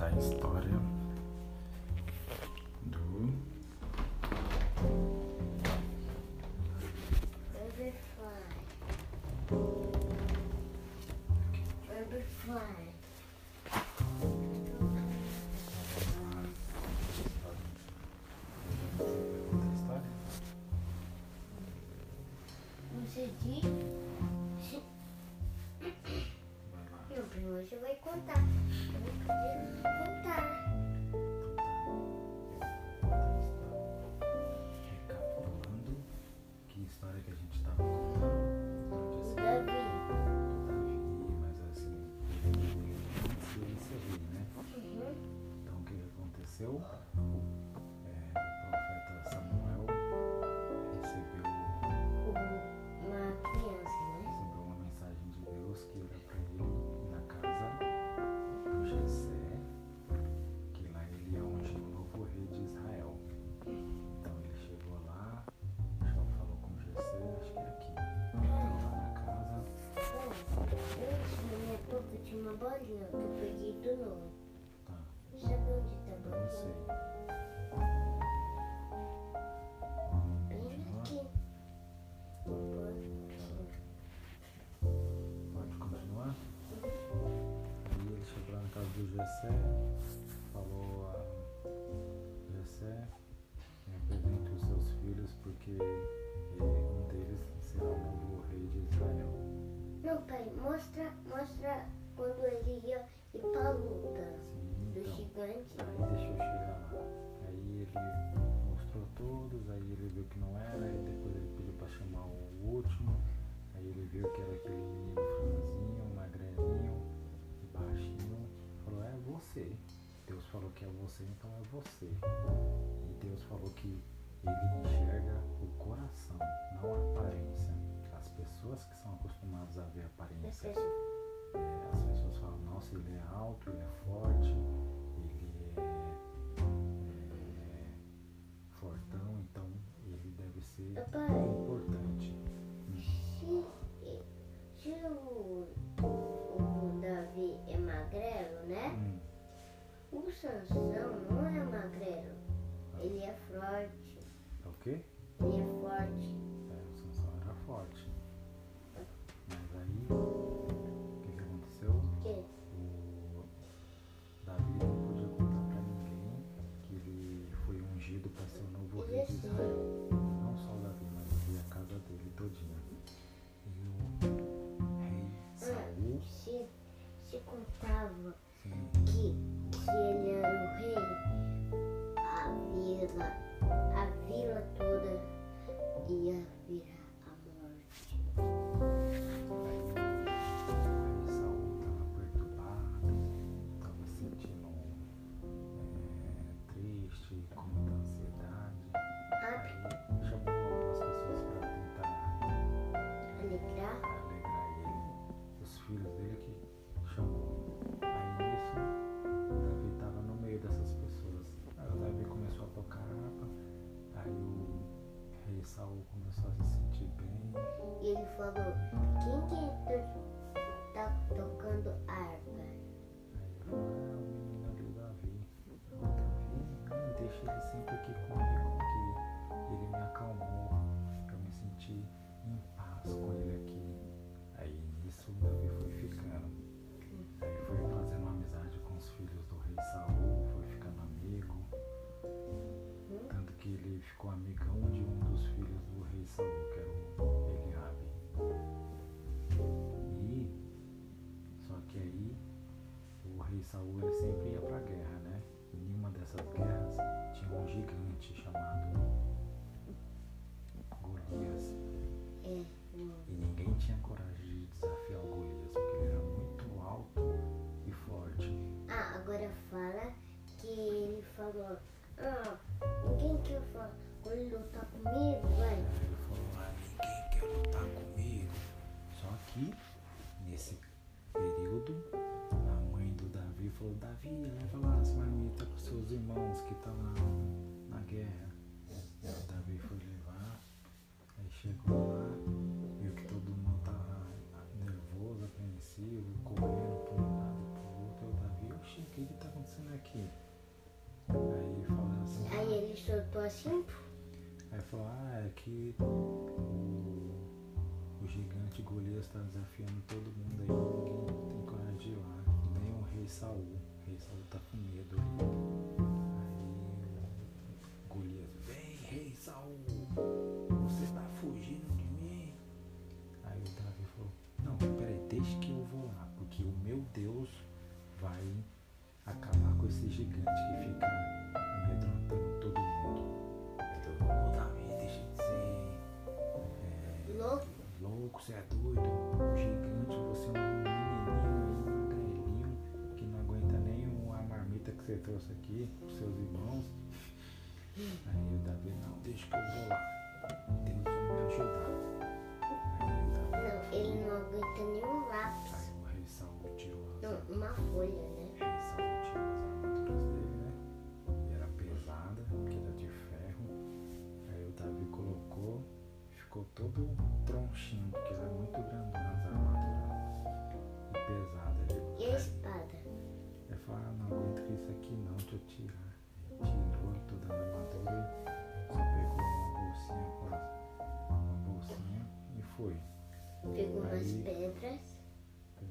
contar a tinha uma bolinha que eu peguei do novo. tá, Sabe onde tá a eu não sei. bolinha? Bem aqui. Pode continuar? Aí ele chegou lá na casa do Gessé, falou a Gessé, apresente os seus filhos porque ele- um deles será o novo rei de Israel. Não, pai, mostra, mostra quando ele ia ir pra luta Sim, do então. gigante. Aí deixa eu chegar lá. Aí ele mostrou todos, aí ele viu que não era, aí depois ele pediu pra chamar o último, aí ele viu que era aquele menino franzinho, magrelinho, baixinho, falou, é você. Deus falou que é você, então é você. E Deus falou que ele enxerga o coração, não a aparência. As pessoas que são acostumadas a ver a aparência é, as pessoas falam, nossa, ele é alto, ele é forte, ele é, é fortão, então ele deve ser Papai. importante. E que ele falou, ah, ninguém quer lutar comigo, vai. Ele falou, ah, ninguém quer lutar comigo. Só que nesse período a mãe do Davi falou, Davi, leva lá as marmitas para seus irmãos que tá lá na guerra. O Davi foi levar, aí chegou lá. assunto? Aí falou, ah, é que o, o gigante Golias está desafiando todo mundo aí, ninguém tem coragem de ir lá. Nem o rei Saul. O rei Saul tá com medo ali. Aí o Golias, vem rei Saul! aqui, os seus irmãos. tirar. É, tirou toda a armadura, só pegou uma bolsinha quase. Uma bolsinha e foi. Pegou Aí, umas pedras.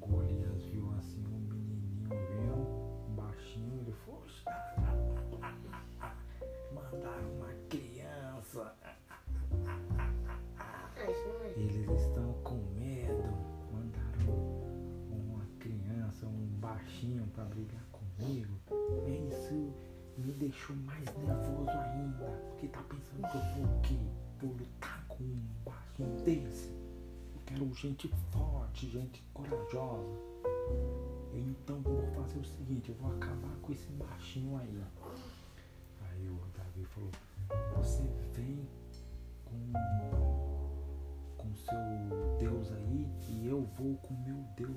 Golias viu assim um menininho vendo, baixinho, ele foi. Tá, tá, tá, Mandaram uma criança. Eles estão com medo. Mandaram uma criança, um baixinho para brigar comigo. E isso me deixou mais nervoso ainda, porque tá pensando que eu vou o quê? Vou lutar com um baixo desse? Eu quero gente forte, gente corajosa. Então vou fazer o seguinte, eu vou acabar com esse baixinho aí. Aí o Davi falou,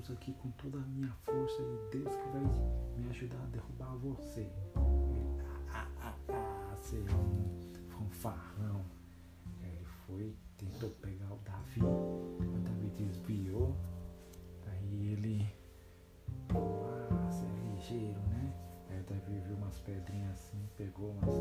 Deus aqui com toda a minha força e Deus que vai me ajudar a derrubar você. Ah, ah, ah, ah, ser um fanfarrão. É, ele foi, tentou pegar o Davi, o Davi desviou, aí ele, ah, é ser ligeiro, né? Aí o Davi viu umas pedrinhas assim, pegou umas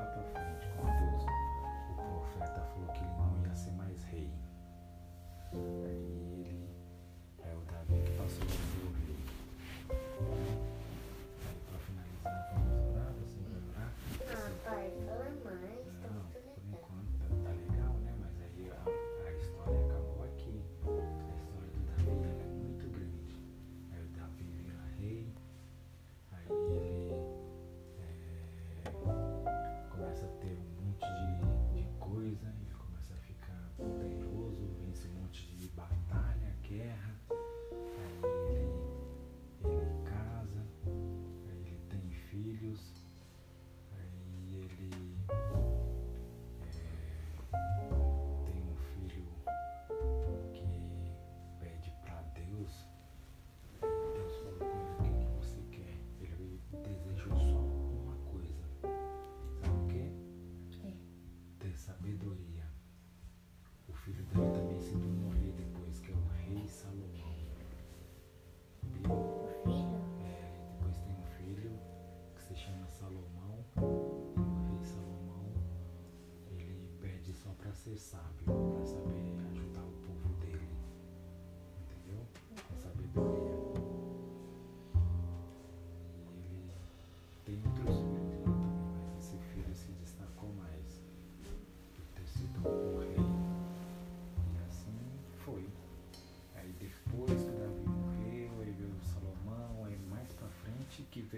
the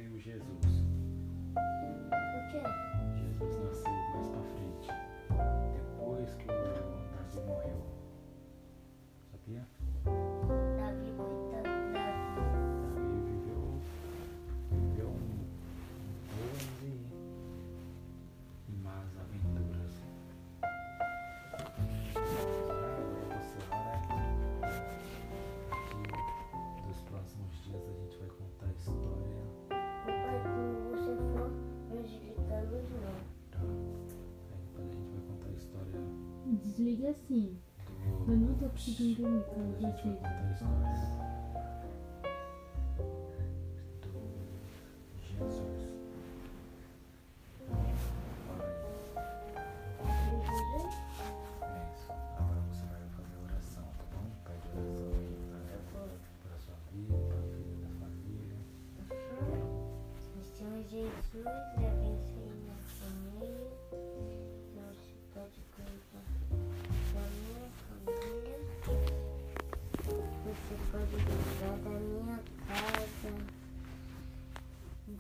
veio Jesus. Por quê? Jesus nasceu Desliga assim. do. Eu não tô conseguindo dormir com A gente vai vocês. contar a história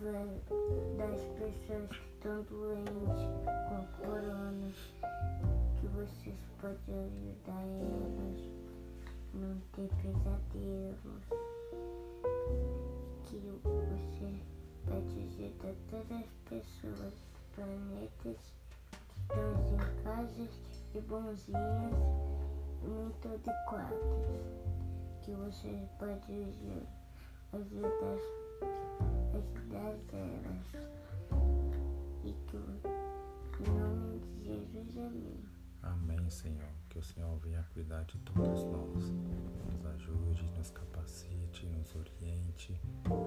das pessoas que estão doentes com corona. Que vocês podem ajudar elas a não ter pesadelos. Que você pode ajudar todas as pessoas do planeta que estão em casas e bonzinhas muito adequadas. Que você pode aju- ajudar, ajudar elas. E que o- em nome de Jesus, amém. Amém, Senhor. Que o Senhor venha cuidar de todos nós. Nos ajude, nos capacite, nos oriente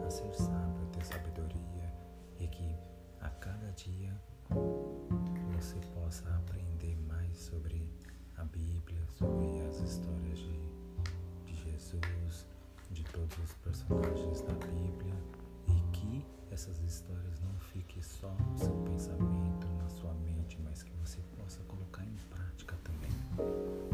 a ser sábio, ter sabedoria e que a cada dia você possa aprender mais sobre a Bíblia, sobre as histórias de, de Jesus, de todos os personagens da Bíblia essas histórias não fiquem só no seu pensamento, na sua mente, mas que você possa colocar em prática também.